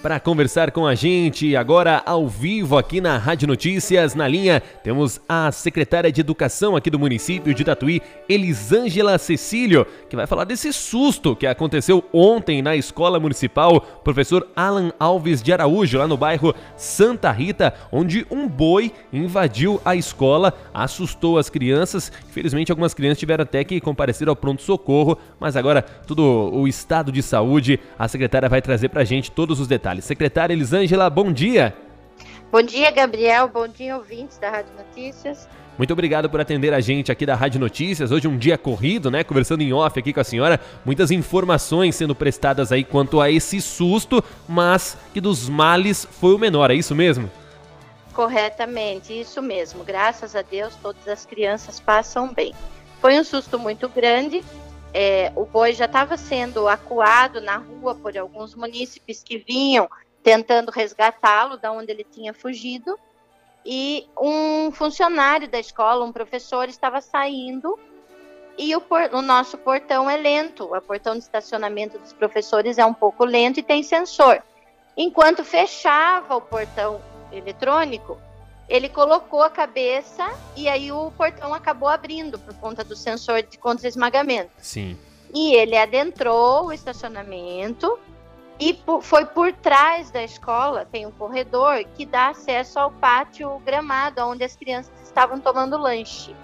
Para conversar com a gente agora ao vivo aqui na Rádio Notícias, na linha, temos a secretária de Educação aqui do município de Tatuí, Elisângela Cecílio, que vai falar desse susto que aconteceu ontem na escola municipal, professor Alan Alves de Araújo, lá no bairro Santa Rita, onde um boi invadiu a escola, assustou as crianças. Infelizmente, algumas crianças tiveram até que comparecer ao pronto-socorro, mas agora todo o estado de saúde, a secretária vai trazer para a gente todos os detalhes detalhes. Secretária Elisângela, bom dia. Bom dia, Gabriel. Bom dia, ouvintes da Rádio Notícias. Muito obrigado por atender a gente aqui da Rádio Notícias. Hoje um dia corrido, né? Conversando em off aqui com a senhora. Muitas informações sendo prestadas aí quanto a esse susto, mas que dos males foi o menor, é isso mesmo? Corretamente, isso mesmo. Graças a Deus, todas as crianças passam bem. Foi um susto muito grande, é, o boi já estava sendo acuado na rua por alguns munícipes que vinham tentando resgatá-lo da onde ele tinha fugido. E um funcionário da escola, um professor, estava saindo e o, por, o, nosso portão é lento. O portão de estacionamento dos professores é um pouco lento e tem sensor. Enquanto fechava o portão eletrônico, ele colocou a cabeça e aí o portão acabou abrindo por conta do sensor de contra-esmagamento. Sim. E ele adentrou o estacionamento e foi por trás da escola, tem um corredor que dá acesso ao pátio gramado, onde as crianças estavam tomando lanche.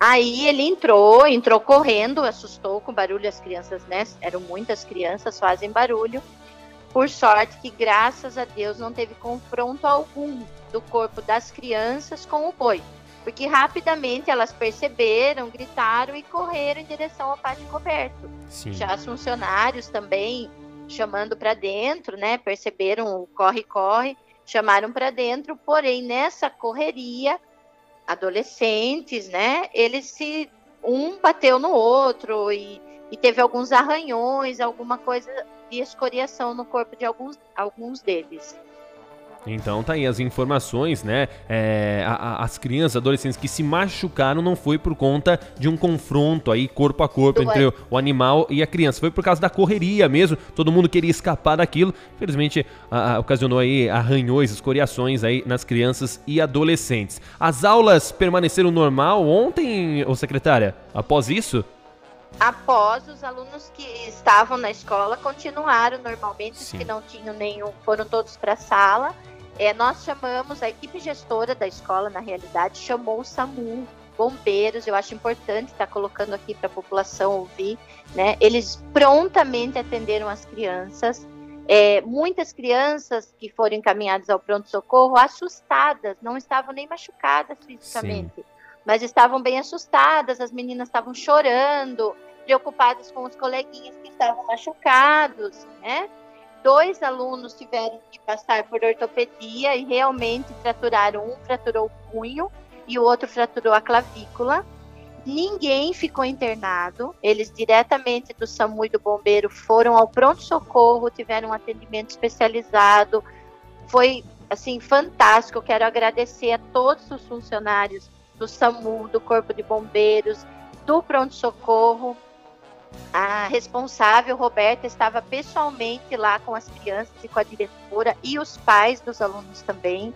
Aí ele entrou, entrou correndo, assustou com barulho as crianças, né? Eram muitas crianças, fazem barulho. Por sorte que, graças a Deus, não teve confronto algum do corpo das crianças com o boi, porque rapidamente elas perceberam, gritaram e correram em direção ao pátio coberto. Sim. Já os funcionários também chamando para dentro, né? Perceberam o corre-corre, chamaram para dentro, porém nessa correria, adolescentes, né? Eles se um bateu no outro e, e teve alguns arranhões, alguma coisa de escoriação no corpo de alguns, alguns deles. Então tá aí as informações, né? É, a, a, as crianças, adolescentes que se machucaram não foi por conta de um confronto aí corpo a corpo Do entre o, o, animal e a criança. Foi por causa da correria mesmo. Todo mundo queria escapar daquilo. Infelizmente, a, ocasionou aí arranhões, escoriações aí nas crianças e adolescentes. As aulas permaneceram normal ontem, ô secretária? Após isso? Após os alunos que estavam na escola continuaram normalmente, Sim. os que não tinham nenhum, foram todos para a sala é, nós chamamos, a equipe gestora da escola, na realidade, chamou o SAMU, bombeiros, eu acho importante estar colocando aqui para a população ouvir, né? Eles prontamente atenderam as crianças. É, muitas crianças que foram encaminhadas ao pronto-socorro assustadas, não estavam nem machucadas fisicamente, Sim. Mas estavam bem assustadas, as meninas estavam chorando, preocupadas com os coleguinhas que estavam machucados, né? dois alunos tiveram que passar por ortopedia e realmente fraturaram. Um fraturou o punho e o outro fraturou a clavícula. Ninguém ficou internado. Eles diretamente do SAMU e do bombeiro foram ao pronto-socorro, tiveram um atendimento especializado. Foi assim fantástico. Eu quero agradecer a todos os funcionários do SAMU, do Corpo de Bombeiros, do pronto-socorro a responsável, Roberta, estava pessoalmente lá com as crianças e com a diretora e os pais dos alunos também.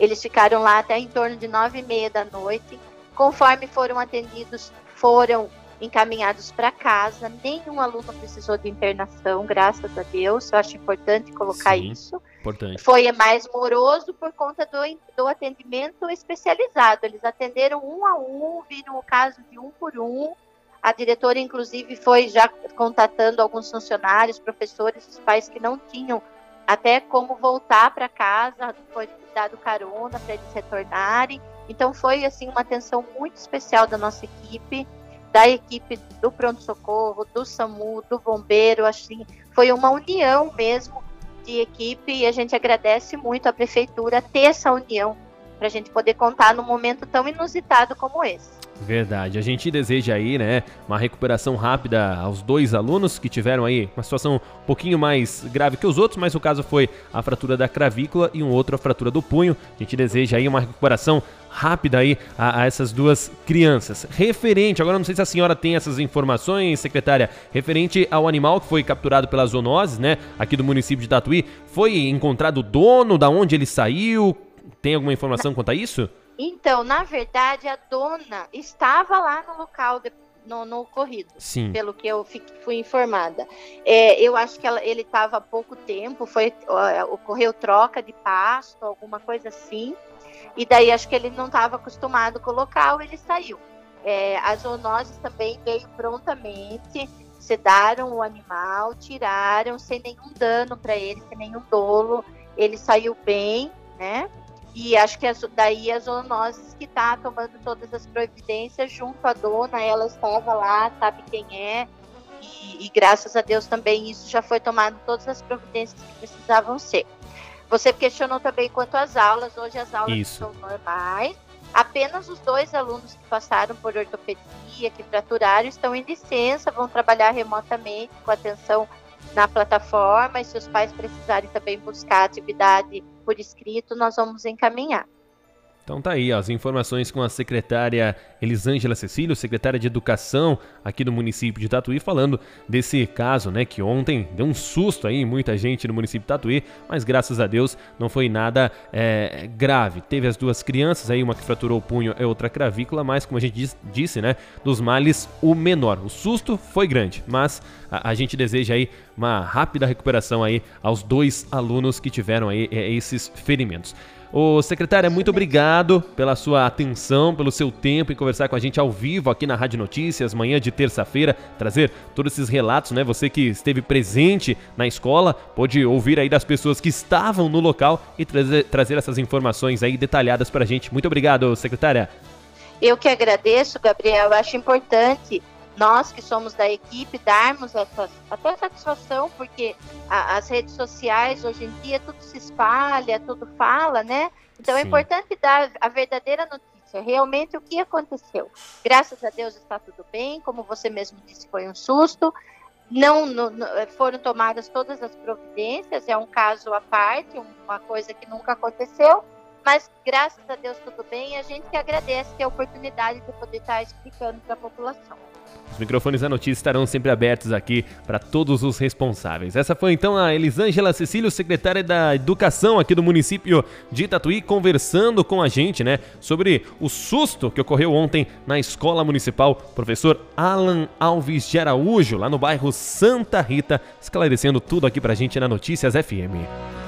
Eles ficaram lá até em torno de nove e meia da noite. Conforme foram atendidos, foram encaminhados para casa. Nenhum aluno precisou de internação, graças a Deus. Eu acho importante colocar Sim, isso. Importante. Foi mais moroso por conta do, do atendimento especializado. Eles atenderam um a um, viram o caso de um por um a diretora, inclusive, foi já contatando alguns funcionários, professores, os pais que não tinham até como voltar para casa, foi dado carona para eles retornarem. Então foi assim uma atenção muito especial da nossa equipe, da equipe do pronto socorro, do SAMU, do bombeiro, assim, foi uma união mesmo de equipe e a gente agradece muito à prefeitura ter essa união para a gente poder contar num momento tão inusitado como esse. Verdade. A gente deseja aí, né, uma recuperação rápida aos dois alunos que tiveram aí uma situação um pouquinho mais grave que os outros, mas o caso foi a fratura da cravícula e um outro a fratura do punho. A gente deseja aí uma recuperação rápida aí a, a, essas duas crianças. Referente, agora não sei se a senhora tem essas informações, secretária, referente ao animal que foi capturado pelas zoonoses, né, aqui do município de Tatuí, foi encontrado o dono, da onde ele saiu? Tem alguma informação quanto a isso? Então, na verdade, a dona estava lá no local de, no, no, ocorrido, Sim. pelo que eu fui informada. É, eu acho que ela, ele estava há pouco tempo, foi ocorreu troca de pasto, alguma coisa assim, e daí acho que ele não estava acostumado com o local, ele saiu. É, as zoonoses também veio prontamente, sedaram o animal, tiraram sem nenhum dano para ele, sem nenhum dolo, ele saiu bem, né? E acho que as, daí a zoonoses que está tomando todas as providências junto à dona, ela estava lá, sabe quem é, e, e, graças a Deus também isso já foi tomado todas as providências que precisavam ser. Você questionou também quanto às aulas, hoje as aulas isso. são normais, apenas os dois alunos que passaram por ortopedia, que fraturaram, estão em licença, vão trabalhar remotamente com atenção na plataforma e se os pais precisarem também buscar atividade por escrito, nós vamos encaminhar. Então tá aí as informações com a secretária Elisângela Cecílio, secretária de Educação aqui do município de Tatuí, falando desse caso, né, que ontem deu um susto aí muita gente no município de Tatuí, mas graças a Deus não foi nada é, grave. Teve as duas crianças aí, uma que fraturou o punho e outra cravícula, mas como a gente disse, né, dos males o menor. O susto foi grande, mas a, a gente deseja aí uma rápida recuperação aí aos dois alunos que tiveram aí é, esses ferimentos. Ô, secretária, muito obrigado pela sua atenção, pelo seu tempo em conversar com a gente ao vivo aqui na Rádio Notícias, manhã de terça-feira, trazer todos esses relatos, né? Você que esteve presente na escola, pôde ouvir aí das pessoas que estavam no local e trazer, trazer essas informações aí detalhadas a gente. Muito obrigado, secretária. Eu que agradeço, Gabriel. Acho importante nós que somos da equipe darmos essa, até satisfação, porque a, as redes sociais hoje em dia tudo se espalha, tudo fala, né? Então é Sim. é importante dar a verdadeira notícia, realmente o que aconteceu. Graças a Deus está tudo bem, como você mesmo disse, foi um susto. Não, não, foram tomadas todas as providências, é um caso à parte, uma coisa que nunca aconteceu, mas graças a Deus tudo bem, a gente que agradece a oportunidade de poder estar explicando para a população. Os microfones da notícia estarão sempre abertos aqui para todos os responsáveis. Essa foi então a Elisângela Cecílio, secretária da Educação aqui do município de Tatuí, conversando com a gente, né, sobre o susto que ocorreu ontem na escola municipal. Professor Alan Alves de Araújo, lá no bairro Santa Rita, esclarecendo tudo aqui para a gente na Notícias FM.